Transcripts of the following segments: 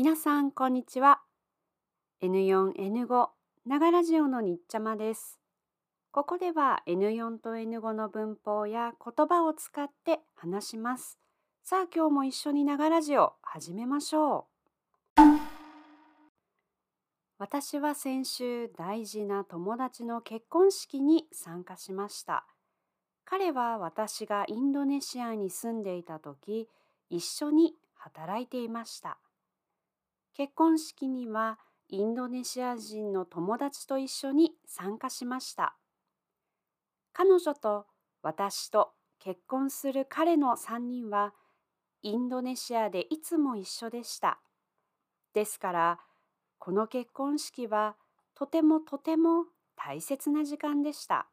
皆さん、こんにちは。N4、N5、ながラジオのにっちゃまです。ここでは N4 と N5 の文法や言葉を使って話します。さあ、今日も一緒にながラジオ始めましょう。私は先週大事な友達の結婚式に参加しました。彼は私がインドネシアに住んでいた時、一緒に働いていました。結婚式にはインドネシア人の友達と一緒に参加しました。彼女と私と結婚する彼の3人はインドネシアでいつも一緒でした。ですからこの結婚式はとてもとても大切な時間でした。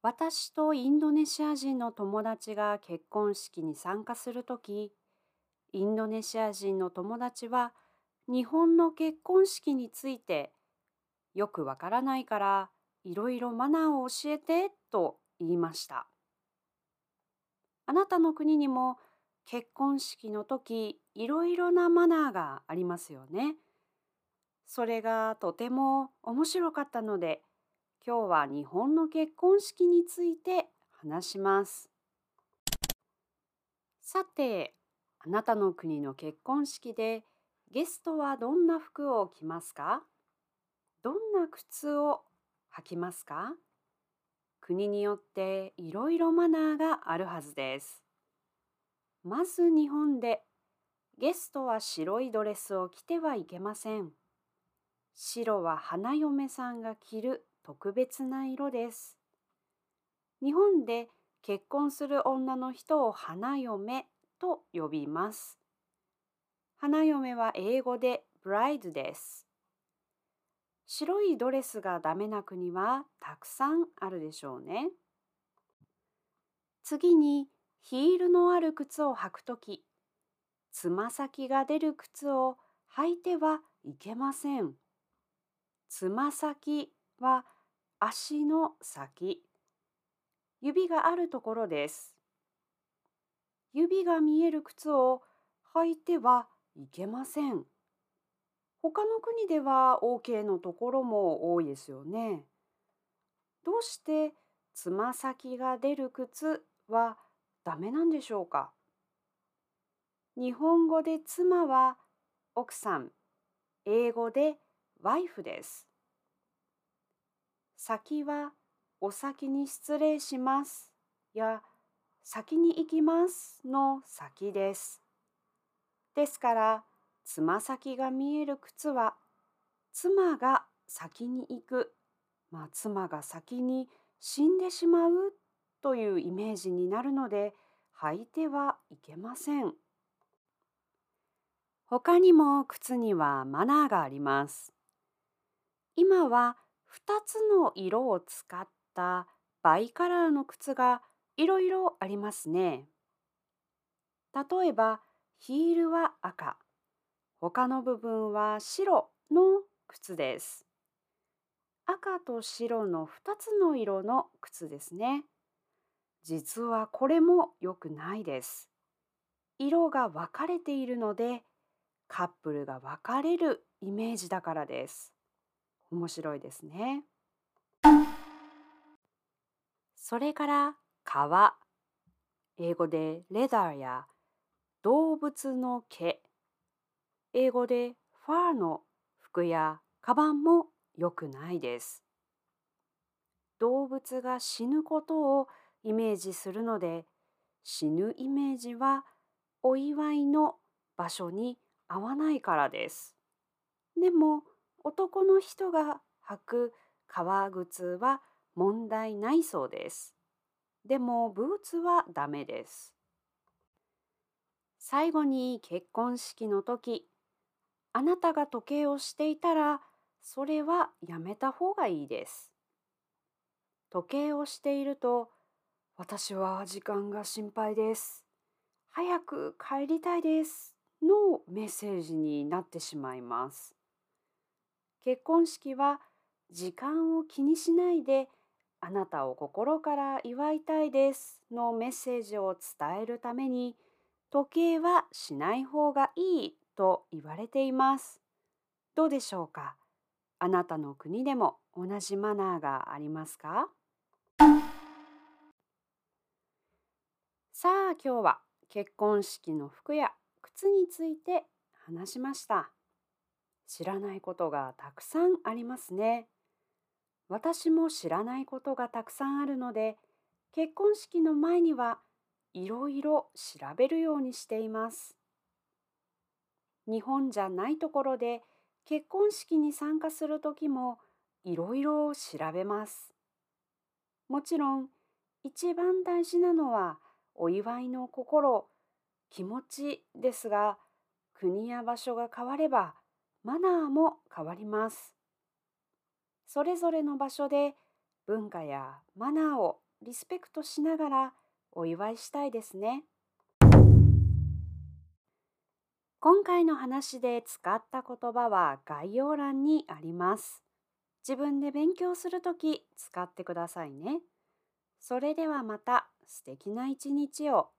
私とインドネシア人の友達が結婚式に参加するとき、インドネシア人の友達は日本の結婚式についてよくわからないからいろいろマナーを教えてと言いました。あなたの国にも結婚式の時いろいろなマナーがありますよね。それがとても面白かったので今日は日本の結婚式について話します。さてあなたの国の結婚式でゲストはどんな服を着ますか？どんな靴を履きますか？国によっていろいろマナーがあるはずです。まず日本でゲストは白いドレスを着てはいけません。白は花嫁さんが着る特別な色です。日本で結婚する女の人を花嫁と呼びます。花嫁は英語でブライドです。白いドレスがダメな国はたくさんあるでしょうね。次にヒールのある靴を履くとき、つま先が出る靴を履いてはいけません。つま先は足の先、指があるところです。指が見える靴を履いてはいけません。他の国では OK のところも多いですよね。どうしてつま先が出る靴はダメなんでしょうか？日本語で妻は奥さん、英語でワイフです。先はお先に失礼しますや先に行きますの先です。ですから、つま先が見える靴は、妻が先に行く、まあ、妻が先に死んでしまうというイメージになるので、履いてはいけません。他にも靴にはマナーがあります。今は2つの色を使ったバイカラーの靴がいろいろありますね。例えば、ヒールは赤、他の部分は白の靴です。赤と白の2つの色の靴ですね。実はこれも良くないです。色が分かれているので、カップルが別れるイメージだからです。面白いですね。それから革、英語でレダーや動物の毛、英語でファーの服やカバンも良くないです。動物が死ぬことをイメージするので、死ぬイメージはお祝いの場所に合わないからです。でも男の人が履く革靴は問題ないそうです。でもブーツはダメです。最後に結婚式の時、あなたが時計をしていたら、それはやめた方がいいです。時計をしていると、私は時間が心配です。早く帰りたいです。のメッセージになってしまいます。結婚式は時間を気にしないであなたを心から祝いたいですのメッセージを伝えるために時計はしない方がいいと言われています。どうでしょうかあなたの国でも同じマナーがありますか？さあ今日は結婚式の服や靴について話しました。知らないことがたくさんありますね。私も知らないことがたくさんあるので、結婚式の前にはいろいろ調べるようにしています。日本じゃないところで結婚式に参加する時もいろいろ調べます。もちろん一番大事なのはお祝いの心、気持ちですが、国や場所が変わればマナーも変わります。それぞれの場所で文化やマナーをリスペクトしながらお祝いしたいですね。今回の話で使った言葉は概要欄にあります。自分で勉強するとき使ってくださいね。それではまた素敵な一日を。